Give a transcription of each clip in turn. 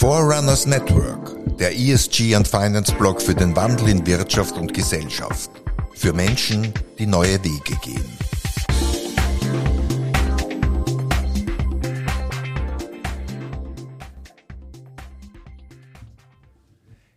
Forerunners Network, der ESG und Finance Blog für den Wandel in Wirtschaft und Gesellschaft. Für Menschen, die neue Wege gehen.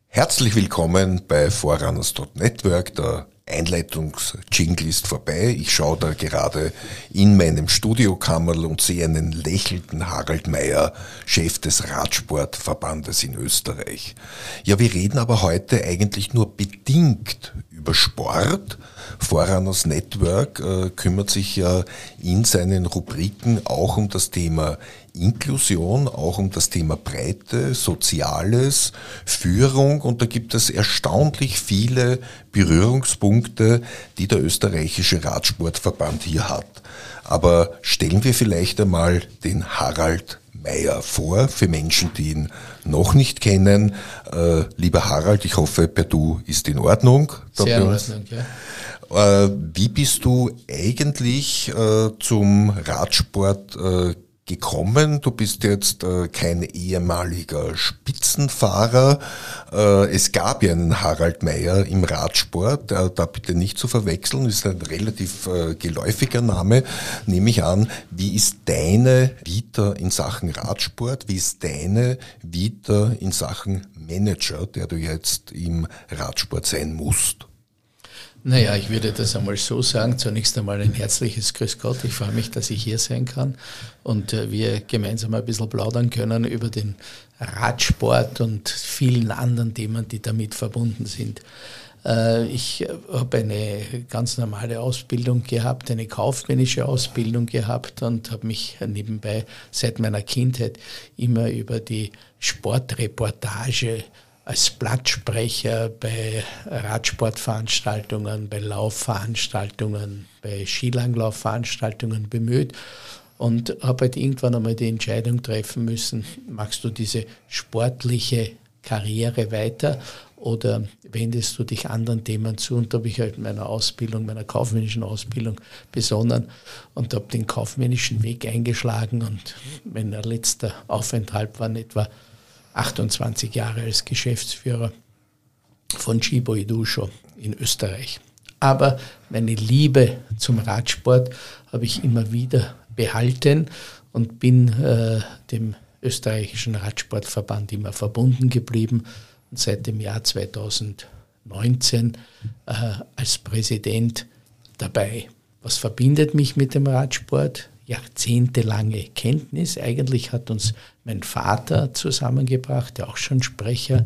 Herzlich willkommen bei Forerunners.network, der Einleitungsjingle ist vorbei. Ich schaue da gerade in meinem Studiokammerl und sehe einen lächelnden Harald Meyer, Chef des Radsportverbandes in Österreich. Ja, wir reden aber heute eigentlich nur bedingt über Sport. Forerunners Network äh, kümmert sich ja in seinen Rubriken auch um das Thema Inklusion, auch um das Thema Breite, Soziales, Führung und da gibt es erstaunlich viele Berührungspunkte, die der österreichische Radsportverband hier hat. Aber stellen wir vielleicht einmal den Harald Meyer vor, für Menschen, die ihn noch nicht kennen. Äh, lieber Harald, ich hoffe, per Du ist in Ordnung. Sehr in Ordnung, ja. Äh, wie bist du eigentlich äh, zum Radsport äh, gekommen. Du bist jetzt äh, kein ehemaliger Spitzenfahrer. Äh, es gab ja einen Harald Meyer im Radsport, äh, da bitte nicht zu verwechseln, ist ein relativ äh, geläufiger Name, nehme ich an. Wie ist deine Vita in Sachen Radsport? Wie ist deine Vita in Sachen Manager, der du jetzt im Radsport sein musst? Naja, ich würde das einmal so sagen. Zunächst einmal ein herzliches Grüß Gott. Ich freue mich, dass ich hier sein kann und äh, wir gemeinsam ein bisschen plaudern können über den Radsport und vielen anderen Themen, die damit verbunden sind. Äh, ich habe eine ganz normale Ausbildung gehabt, eine kaufmännische Ausbildung gehabt und habe mich nebenbei seit meiner Kindheit immer über die Sportreportage als Blattsprecher bei Radsportveranstaltungen, bei Laufveranstaltungen, bei Skilanglaufveranstaltungen bemüht und habe halt irgendwann einmal die Entscheidung treffen müssen, magst du diese sportliche Karriere weiter oder wendest du dich anderen Themen zu? Und da habe ich halt meiner Ausbildung, meiner kaufmännischen Ausbildung besonnen und habe den kaufmännischen Weg eingeschlagen und mein letzter Aufenthalt war etwa 28 Jahre als Geschäftsführer von Chibo Idusho in Österreich. Aber meine Liebe zum Radsport habe ich immer wieder behalten und bin äh, dem österreichischen Radsportverband immer verbunden geblieben und seit dem Jahr 2019 äh, als Präsident dabei. Was verbindet mich mit dem Radsport? Jahrzehntelange Kenntnis. Eigentlich hat uns mein Vater zusammengebracht, der auch schon Sprecher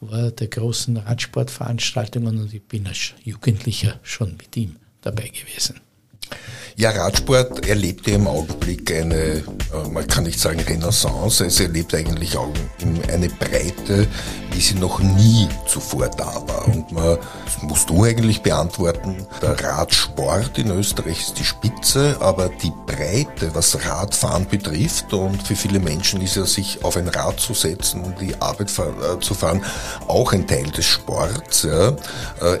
war der großen Radsportveranstaltungen und ich bin als Jugendlicher schon mit ihm dabei gewesen. Ja, Radsport erlebt im Augenblick eine, äh, man kann nicht sagen Renaissance, es erlebt eigentlich auch eine Breite, wie sie noch nie zuvor da war. Und man, das musst du eigentlich beantworten, der Radsport in Österreich ist die Spitze, aber die Breite, was Radfahren betrifft, und für viele Menschen ist ja sich auf ein Rad zu setzen und die Arbeit äh, zu fahren, auch ein Teil des Sports. Äh,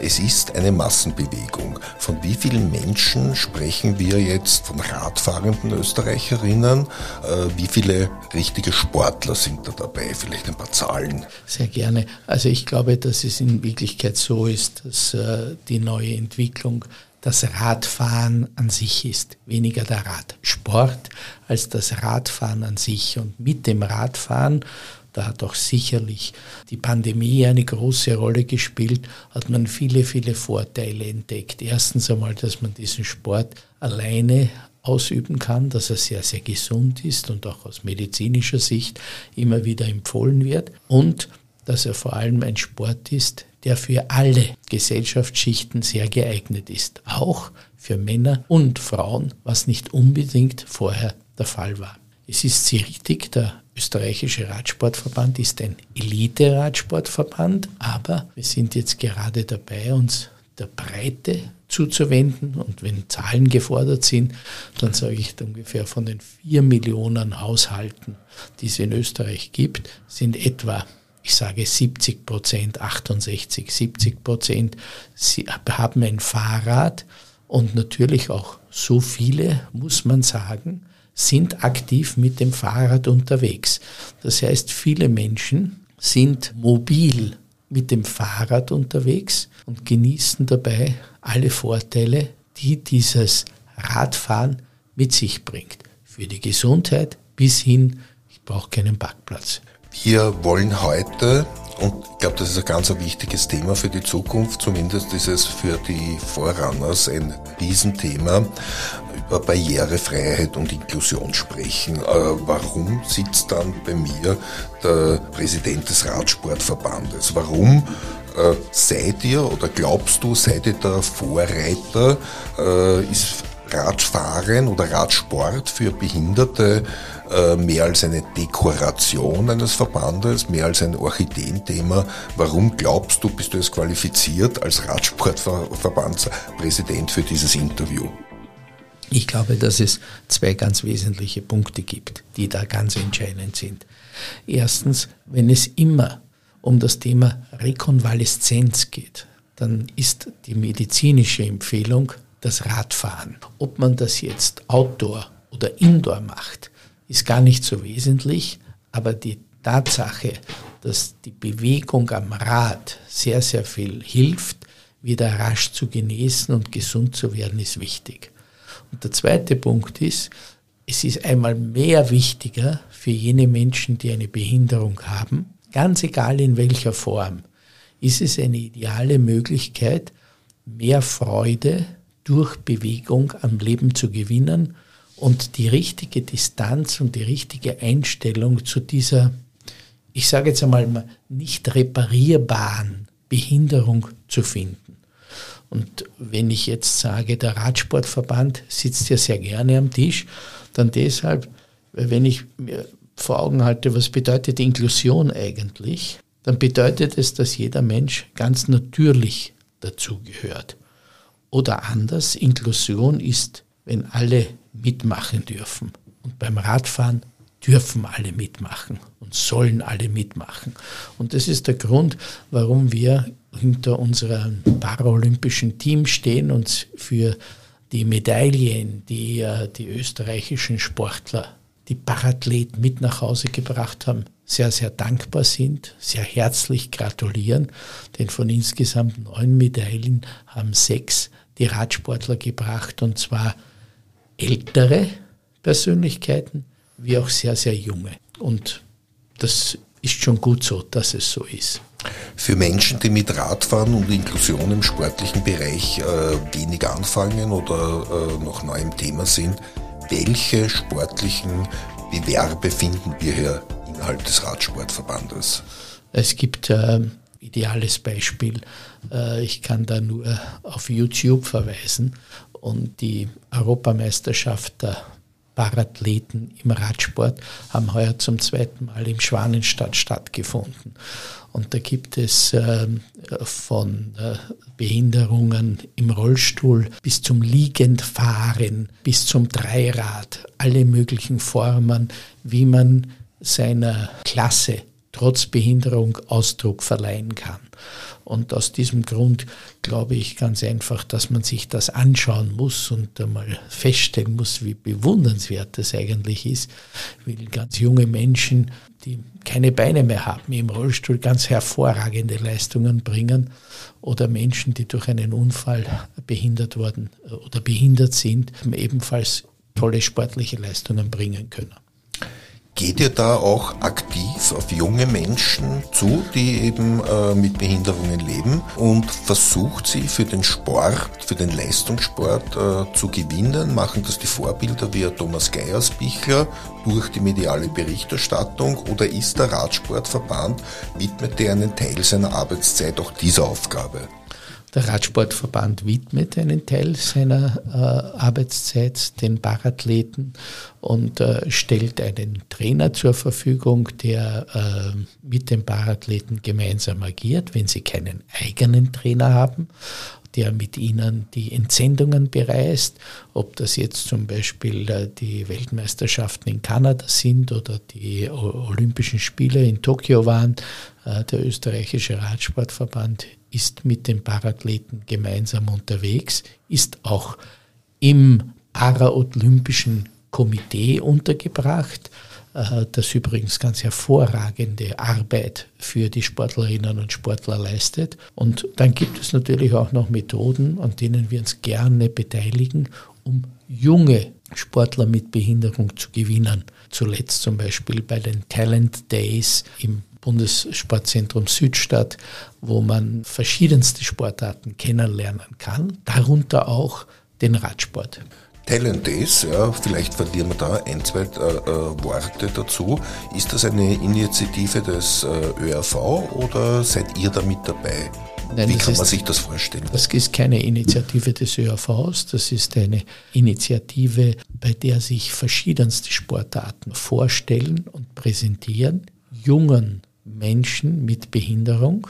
es ist eine Massenbewegung. Von wie vielen Menschen sprechen wir jetzt von radfahrenden Österreicherinnen? Äh, wie viele richtige Sportler sind da dabei? Vielleicht ein paar Zahlen. Sehr gerne. Also ich glaube, dass es in Wirklichkeit so ist, dass äh, die neue Entwicklung das Radfahren an sich ist, weniger der Radsport als das Radfahren an sich. Und mit dem Radfahren da hat auch sicherlich die Pandemie eine große Rolle gespielt, hat man viele, viele Vorteile entdeckt. Erstens einmal, dass man diesen Sport alleine ausüben kann, dass er sehr, sehr gesund ist und auch aus medizinischer Sicht immer wieder empfohlen wird und dass er vor allem ein Sport ist, der für alle Gesellschaftsschichten sehr geeignet ist, auch für Männer und Frauen, was nicht unbedingt vorher der Fall war. Es ist sehr richtig, der österreichische Radsportverband ist ein Elite-Radsportverband, aber wir sind jetzt gerade dabei, uns der Breite zuzuwenden. Und wenn Zahlen gefordert sind, dann sage ich ungefähr von den vier Millionen Haushalten, die es in Österreich gibt, sind etwa ich sage 70 Prozent, 68, 70 Prozent haben ein Fahrrad und natürlich auch so viele, muss man sagen, sind aktiv mit dem Fahrrad unterwegs. Das heißt, viele Menschen sind mobil mit dem Fahrrad unterwegs und genießen dabei alle Vorteile, die dieses Radfahren mit sich bringt. Für die Gesundheit bis hin, ich brauche keinen Parkplatz. Wir wollen heute, und ich glaube, das ist ein ganz wichtiges Thema für die Zukunft, zumindest ist es für die Vorrunners ein Riesenthema, über Barrierefreiheit und Inklusion sprechen. Äh, warum sitzt dann bei mir der Präsident des Radsportverbandes? Warum äh, seid ihr oder glaubst du, seid ihr der Vorreiter? Äh, ist Radfahren oder Radsport für Behinderte äh, mehr als eine Dekoration eines Verbandes, mehr als ein Orchideenthema. Warum glaubst du, bist du es qualifiziert als Radsportverbandspräsident für dieses Interview? Ich glaube, dass es zwei ganz wesentliche Punkte gibt, die da ganz entscheidend sind. Erstens, wenn es immer um das Thema Rekonvaleszenz geht, dann ist die medizinische Empfehlung das Radfahren. Ob man das jetzt Outdoor oder Indoor macht, ist gar nicht so wesentlich, aber die Tatsache, dass die Bewegung am Rad sehr, sehr viel hilft, wieder rasch zu genesen und gesund zu werden, ist wichtig. Und der zweite Punkt ist, es ist einmal mehr wichtiger für jene Menschen, die eine Behinderung haben, ganz egal in welcher Form, ist es eine ideale Möglichkeit, mehr Freude durch Bewegung am Leben zu gewinnen und die richtige Distanz und die richtige Einstellung zu dieser, ich sage jetzt einmal, nicht reparierbaren Behinderung zu finden. Und wenn ich jetzt sage, der Radsportverband sitzt ja sehr gerne am Tisch, dann deshalb, wenn ich mir vor Augen halte, was bedeutet Inklusion eigentlich, dann bedeutet es, dass jeder Mensch ganz natürlich dazugehört. Oder anders, Inklusion ist, wenn alle mitmachen dürfen. Und beim Radfahren dürfen alle mitmachen und sollen alle mitmachen. Und das ist der Grund, warum wir hinter unserem paralympischen Team stehen und für die Medaillen, die äh, die österreichischen Sportler, die Parathleten mit nach Hause gebracht haben, sehr, sehr dankbar sind, sehr herzlich gratulieren, denn von insgesamt neun Medaillen haben sechs die Radsportler gebracht und zwar ältere Persönlichkeiten wie auch sehr, sehr junge. Und das ist schon gut so, dass es so ist. Für Menschen, die mit Radfahren und Inklusion im sportlichen Bereich äh, wenig anfangen oder äh, noch neu im Thema sind, welche sportlichen Bewerbe finden wir hier innerhalb des Radsportverbandes? Es gibt äh, ideales Beispiel. Äh, ich kann da nur auf YouTube verweisen und die Europameisterschaft der Parathleten im Radsport haben heuer zum zweiten Mal im Schwanenstadt stattgefunden. Und da gibt es äh, von äh, Behinderungen im Rollstuhl bis zum Liegendfahren, bis zum Dreirad, alle möglichen Formen, wie man seiner Klasse trotz Behinderung Ausdruck verleihen kann. Und aus diesem Grund glaube ich ganz einfach, dass man sich das anschauen muss und einmal feststellen muss, wie bewundernswert das eigentlich ist, weil ganz junge Menschen, die keine Beine mehr haben, im Rollstuhl ganz hervorragende Leistungen bringen oder Menschen, die durch einen Unfall behindert worden oder behindert sind, ebenfalls tolle sportliche Leistungen bringen können. Geht ihr da auch aktiv auf junge Menschen zu, die eben äh, mit Behinderungen leben und versucht sie für den Sport, für den Leistungssport äh, zu gewinnen? Machen das die Vorbilder wie Thomas Geiersbichler durch die mediale Berichterstattung oder ist der Radsportverband, widmet der einen Teil seiner Arbeitszeit auch dieser Aufgabe? Der Radsportverband widmet einen Teil seiner äh, Arbeitszeit den Parathleten und äh, stellt einen Trainer zur Verfügung, der äh, mit den Parathleten gemeinsam agiert, wenn sie keinen eigenen Trainer haben der mit ihnen die Entsendungen bereist, ob das jetzt zum Beispiel äh, die Weltmeisterschaften in Kanada sind oder die Olympischen Spiele in Tokio waren. Äh, der österreichische Radsportverband ist mit den Parathleten gemeinsam unterwegs, ist auch im paralympischen Komitee untergebracht, äh, das übrigens ganz hervorragende Arbeit für die Sportlerinnen und Sportler leistet. Und dann gibt es natürlich auch noch Methoden, an denen wir uns gerne beteiligen, um junge Sportler mit Behinderung zu gewinnen. Zuletzt zum Beispiel bei den Talent Days im Bundessportzentrum Südstadt, wo man verschiedenste Sportarten kennenlernen kann, darunter auch den Radsport. Talent Days, ja, vielleicht verlieren wir da ein, zwei äh, äh, Worte dazu. Ist das eine Initiative des äh, ÖRV oder seid ihr da mit dabei? Nein, Wie kann man ist, sich das vorstellen? Das ist keine Initiative des ÖRVs, das ist eine Initiative, bei der sich verschiedenste Sportarten vorstellen und präsentieren, jungen Menschen mit Behinderung.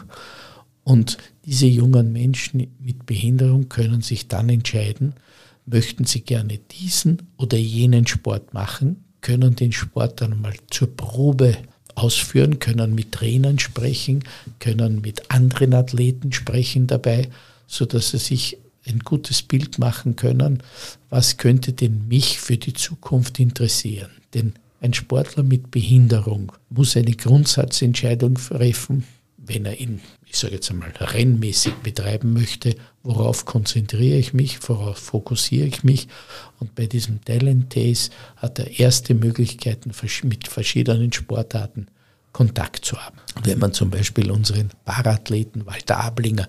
Und diese jungen Menschen mit Behinderung können sich dann entscheiden, möchten Sie gerne diesen oder jenen Sport machen, können den Sport dann mal zur Probe ausführen, können mit Trainern sprechen, können mit anderen Athleten sprechen dabei, sodass sie sich ein gutes Bild machen können, was könnte denn mich für die Zukunft interessieren. Denn ein Sportler mit Behinderung muss eine Grundsatzentscheidung treffen, wenn er ihn ich sage jetzt einmal, rennmäßig betreiben möchte, worauf konzentriere ich mich, worauf fokussiere ich mich. Und bei diesem Talent Days hat er erste Möglichkeiten mit verschiedenen Sportarten Kontakt zu haben. Wenn man zum Beispiel unseren Parathleten Walter Ablinger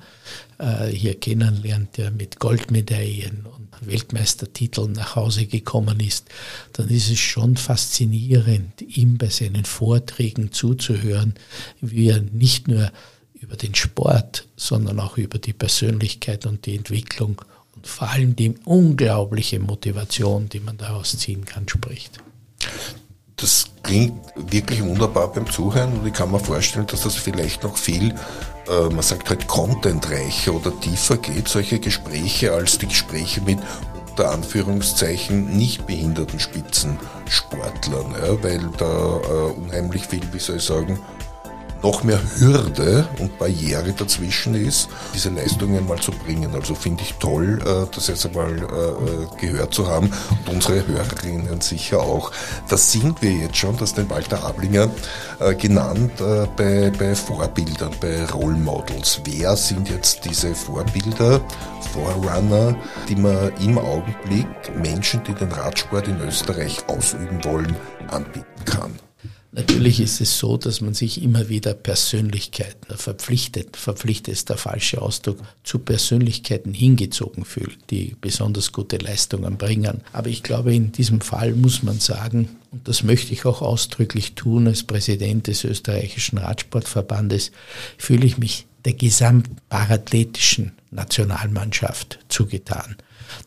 äh, hier kennenlernt, der mit Goldmedaillen und Weltmeistertiteln nach Hause gekommen ist, dann ist es schon faszinierend, ihm bei seinen Vorträgen zuzuhören, wie er nicht nur über den Sport, sondern auch über die Persönlichkeit und die Entwicklung und vor allem die unglaubliche Motivation, die man daraus ziehen kann, spricht. Das klingt wirklich wunderbar beim Zuhören und ich kann mir vorstellen, dass das vielleicht noch viel, äh, man sagt halt contentreicher oder tiefer geht, solche Gespräche, als die Gespräche mit unter Anführungszeichen nicht behinderten Spitzensportlern, ja, weil da äh, unheimlich viel, wie soll ich sagen, noch mehr Hürde und Barriere dazwischen ist, diese Leistungen mal zu bringen. Also finde ich toll, äh, das jetzt einmal äh, äh, gehört zu haben und unsere Hörerinnen sicher auch. Das sind wir jetzt schon, das den Walter Ablinger genannt, bei, bei Vorbildern, bei Role Models. Wer sind jetzt diese Vorbilder, Forerunner, die man im Augenblick Menschen, die den Radsport in Österreich ausüben wollen, anbieten? Natürlich ist es so, dass man sich immer wieder Persönlichkeiten verpflichtet, verpflichtet ist der falsche Ausdruck, zu Persönlichkeiten hingezogen fühlt, die besonders gute Leistungen bringen. Aber ich glaube, in diesem Fall muss man sagen, und das möchte ich auch ausdrücklich tun als Präsident des österreichischen Radsportverbandes, fühle ich mich der gesamtparathletischen Nationalmannschaft zugetan.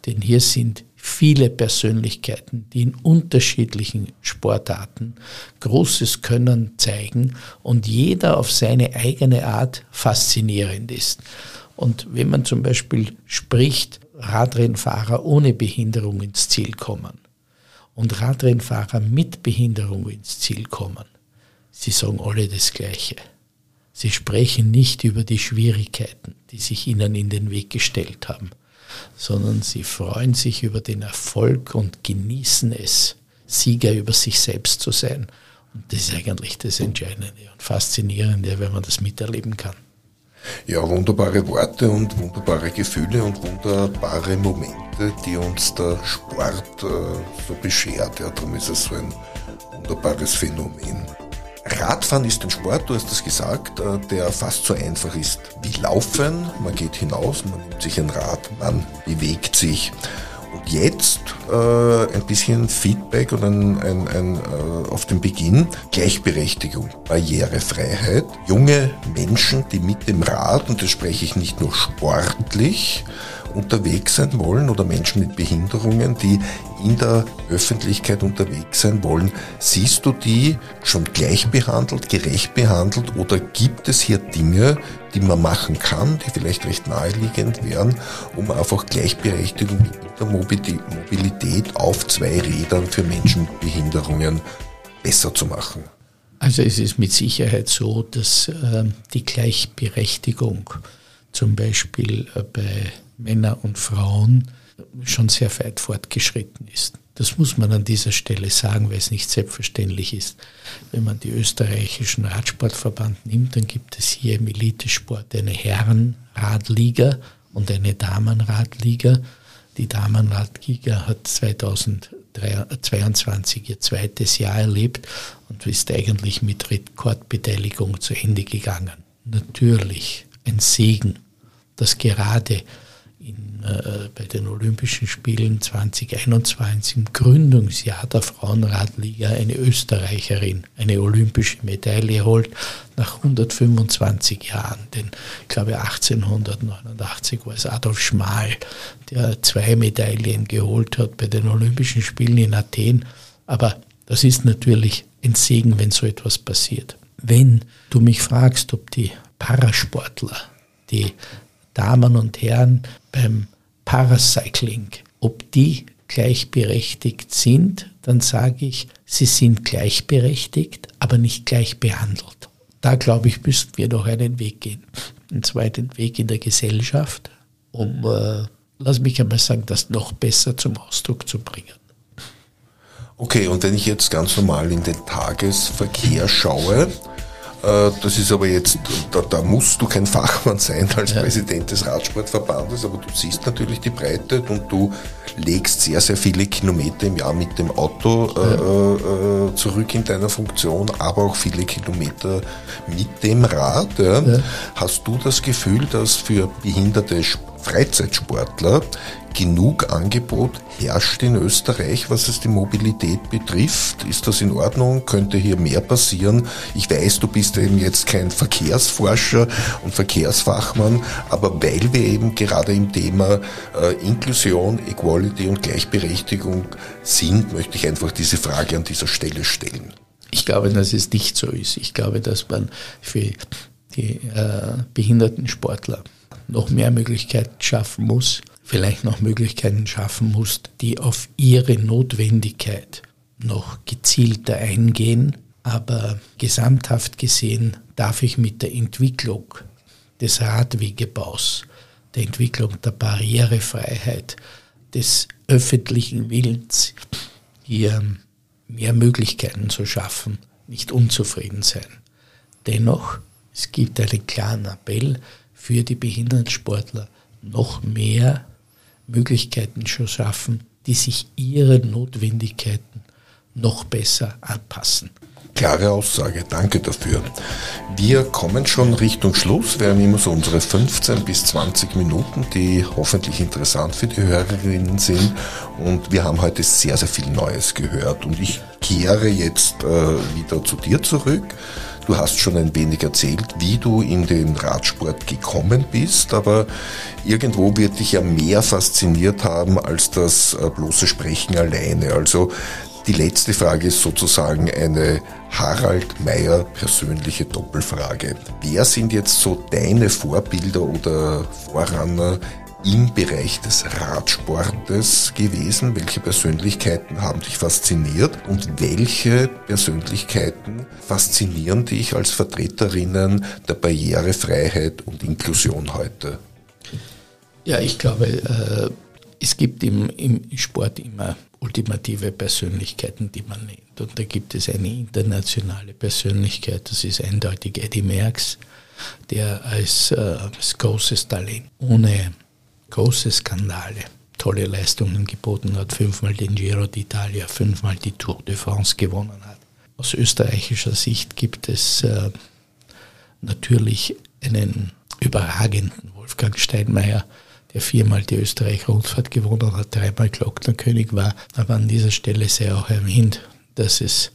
Denn hier sind viele Persönlichkeiten, die in unterschiedlichen Sportarten großes Können zeigen und jeder auf seine eigene Art faszinierend ist. Und wenn man zum Beispiel spricht, Radrennfahrer ohne Behinderung ins Ziel kommen und Radrennfahrer mit Behinderung ins Ziel kommen, sie sagen alle das Gleiche. Sie sprechen nicht über die Schwierigkeiten, die sich ihnen in den Weg gestellt haben sondern sie freuen sich über den Erfolg und genießen es, Sieger über sich selbst zu sein. Und das ist eigentlich das Entscheidende und Faszinierende, wenn man das miterleben kann. Ja, wunderbare Worte und wunderbare Gefühle und wunderbare Momente, die uns der Sport äh, so beschert. Ja, darum ist es so ein wunderbares Phänomen. Radfahren ist ein Sport, du hast es gesagt, äh, der fast so einfach ist wie Laufen. Man geht hinaus, man nimmt sich ein Rad, man bewegt sich. Und jetzt äh, ein bisschen Feedback und ein, ein, ein, äh, auf den Beginn Gleichberechtigung, Barrierefreiheit. Junge Menschen, die mit dem Rad, und das spreche ich nicht nur sportlich, unterwegs sein wollen oder Menschen mit Behinderungen, die in der Öffentlichkeit unterwegs sein wollen. Siehst du die schon gleich behandelt, gerecht behandelt oder gibt es hier Dinge, die man machen kann, die vielleicht recht naheliegend wären, um einfach Gleichberechtigung mit der Mobilität auf zwei Rädern für Menschen mit Behinderungen besser zu machen? Also es ist mit Sicherheit so, dass äh, die Gleichberechtigung zum Beispiel äh, bei Männer und Frauen schon sehr weit fortgeschritten ist. Das muss man an dieser Stelle sagen, weil es nicht selbstverständlich ist. Wenn man die österreichischen Radsportverband nimmt, dann gibt es hier im Elitesport eine Herrenradliga und eine Damenradliga. Die Damenradliga hat 2022 ihr zweites Jahr erlebt und ist eigentlich mit Rekordbeteiligung zu Ende gegangen. Natürlich ein Segen, dass gerade in, äh, bei den Olympischen Spielen 2021 im Gründungsjahr der Frauenradliga eine Österreicherin eine olympische Medaille holt nach 125 Jahren. Denn ich glaube 1889 war es Adolf Schmal, der zwei Medaillen geholt hat bei den Olympischen Spielen in Athen. Aber das ist natürlich ein Segen, wenn so etwas passiert. Wenn du mich fragst, ob die Parasportler, die Damen und Herren beim Paracycling, ob die gleichberechtigt sind, dann sage ich, sie sind gleichberechtigt, aber nicht gleich behandelt. Da glaube ich, müssten wir noch einen Weg gehen. Einen zweiten Weg in der Gesellschaft, um, äh, lass mich einmal sagen, das noch besser zum Ausdruck zu bringen. Okay, und wenn ich jetzt ganz normal in den Tagesverkehr schaue, das ist aber jetzt, da, da, musst du kein Fachmann sein als ja. Präsident des Radsportverbandes, aber du siehst natürlich die Breite und du legst sehr, sehr viele Kilometer im Jahr mit dem Auto äh, ja. äh, zurück in deiner Funktion, aber auch viele Kilometer mit dem Rad. Ja. Hast du das Gefühl, dass für behinderte Freizeitsportler genug Angebot herrscht in Österreich, was es die Mobilität betrifft? Ist das in Ordnung? Könnte hier mehr passieren? Ich weiß, du bist eben jetzt kein Verkehrsforscher und Verkehrsfachmann, aber weil wir eben gerade im Thema äh, Inklusion, Equality und Gleichberechtigung sind, möchte ich einfach diese Frage an dieser Stelle stellen. Ich glaube, dass es nicht so ist. Ich glaube, dass man für die äh, behinderten Sportler noch mehr Möglichkeiten schaffen muss, vielleicht noch Möglichkeiten schaffen muss, die auf ihre Notwendigkeit noch gezielter eingehen. Aber gesamthaft gesehen darf ich mit der Entwicklung des Radwegebaus, der Entwicklung der Barrierefreiheit, des öffentlichen Willens, hier mehr Möglichkeiten zu schaffen, nicht unzufrieden sein. Dennoch, es gibt einen klaren Appell, für die Behindertensportler noch mehr Möglichkeiten zu schaffen, die sich ihren Notwendigkeiten noch besser anpassen. Klare Aussage, danke dafür. Wir kommen schon Richtung Schluss. Wir haben immer so unsere 15 bis 20 Minuten, die hoffentlich interessant für die Hörerinnen sind. Und wir haben heute sehr, sehr viel Neues gehört. Und ich kehre jetzt äh, wieder zu dir zurück. Du hast schon ein wenig erzählt, wie du in den Radsport gekommen bist, aber irgendwo wird dich ja mehr fasziniert haben als das äh, bloße Sprechen alleine. Also die letzte Frage ist sozusagen eine Harald Meyer persönliche Doppelfrage. Wer sind jetzt so deine Vorbilder oder Vorranner im Bereich des Radsportes gewesen? Welche Persönlichkeiten haben dich fasziniert und welche Persönlichkeiten faszinieren dich als Vertreterinnen der Barrierefreiheit und Inklusion heute? Ja, ich glaube, äh, es gibt im, Sport immer ultimative Persönlichkeiten, die man nennt. Und da gibt es eine internationale Persönlichkeit, das ist eindeutig Eddie Merckx, der als, äh, als großes Talent ohne große Skandale tolle Leistungen geboten hat, fünfmal den Giro d'Italia, fünfmal die Tour de France gewonnen hat. Aus österreichischer Sicht gibt es äh, natürlich einen überragenden Wolfgang Steinmeier, der viermal die Österreich-Rundfahrt gewonnen hat, dreimal Glocknerkönig war. Aber an dieser Stelle sei auch erwähnt, dass es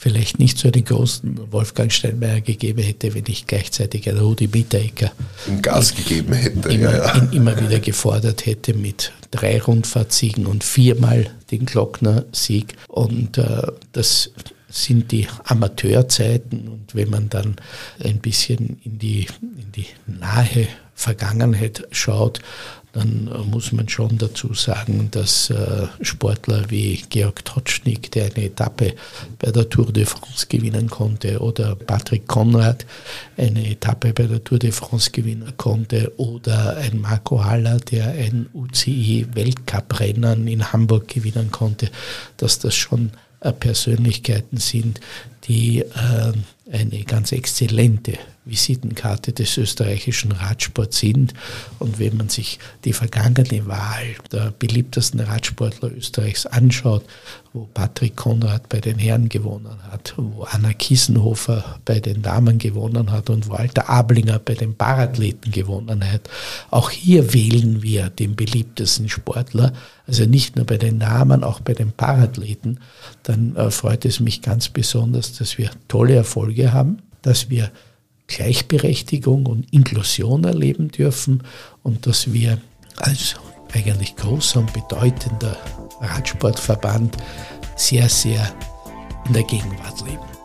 vielleicht nicht so einen großen Wolfgang Steinmeier gegeben hätte, wenn ich gleichzeitig einen Rudi Mitteregger im Gas gegeben hätte. Immer, ja, ja. immer wieder gefordert hätte mit drei Rundfahrtsiegen und viermal den Glockner-Sieg. Und äh, das sind die Amateurzeiten und wenn man dann ein bisschen in die, in die nahe Vergangenheit schaut, dann äh, muss man schon dazu sagen, dass äh, Sportler wie Georg Totschnig, der eine Etappe bei der Tour de France gewinnen konnte, oder Patrick Konrad eine Etappe bei der Tour de France gewinnen konnte, oder ein Marco Haller, der ein UCI-Weltcuprennen in Hamburg gewinnen konnte, dass das schon äh, Persönlichkeiten sind, die äh, eine ganz exzellente Visitenkarte des österreichischen Radsports sind. Und wenn man sich die vergangene Wahl der beliebtesten Radsportler Österreichs anschaut, wo Patrick Konrad bei den Herren gewonnen hat, wo Anna Kiesenhofer bei den Damen gewonnen hat und Walter Ablinger bei den Parathleten gewonnen hat, auch hier wählen wir den beliebtesten Sportler, also nicht nur bei den Damen, auch bei den Parathleten, dann äh, freut es mich ganz besonders, dass wir tolle Erfolge haben, dass wir Gleichberechtigung und Inklusion erleben dürfen und dass wir als eigentlich großer und bedeutender Radsportverband sehr, sehr in der Gegenwart leben.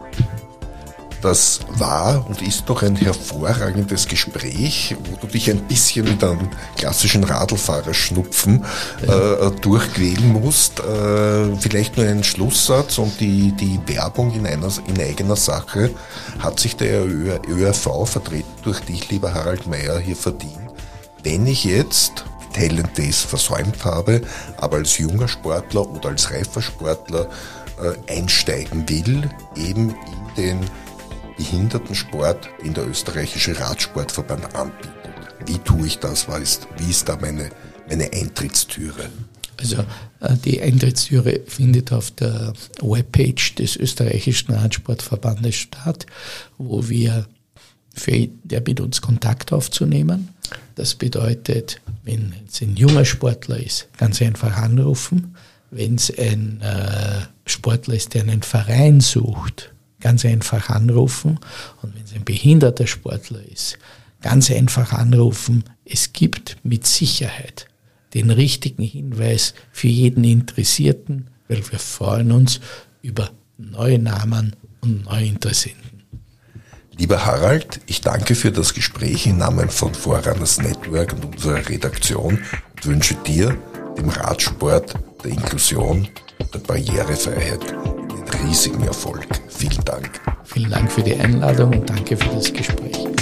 Das war und ist doch ein hervorragendes Gespräch, wo du dich ein bisschen mit einem klassischen Radlfahrerschnupfen äh, durchquälen musst. Äh, vielleicht nur ein Schlusssatz und die, die Werbung in, einer, in eigener Sache hat sich der ÖRV vertreten durch dich, lieber Harald Mayer, hier verdient. Wenn ich jetzt Talent Days versäumt habe, aber als junger Sportler oder als reifer Sportler äh, einsteigen will, eben in den Behindertensport, den der österreichische Radsportverband anbietet. Wie tue ich das? Wie ist da meine, meine Eintrittstüre? Also äh, die Eintrittstüre findet auf der Webpage des österreichischen Radsportverbandes statt, wo wir für der mit uns Kontakt aufzunehmen. Das bedeutet, wenn es ein junger Sportler ist, ganz einfach anrufen. Wenn es ein äh, Sportler ist, der einen Verein sucht, ganz einfach anrufen. Und wenn es ein behinderter Sportler ist, ganz einfach anrufen. Es gibt mit Sicherheit den richtigen Hinweis für jeden Interessierten, weil wir freuen uns über neue Namen und neue Interessenten. Lieber Harald, ich danke für das Gespräch im Namen von Voraners Network und unserer Redaktion und wünsche dir, dem Radsport, der Inklusion, der Barrierefreiheit riesigen Erfolg. Vielen Dank. Vielen Dank für die Einladung und danke für das Gespräch.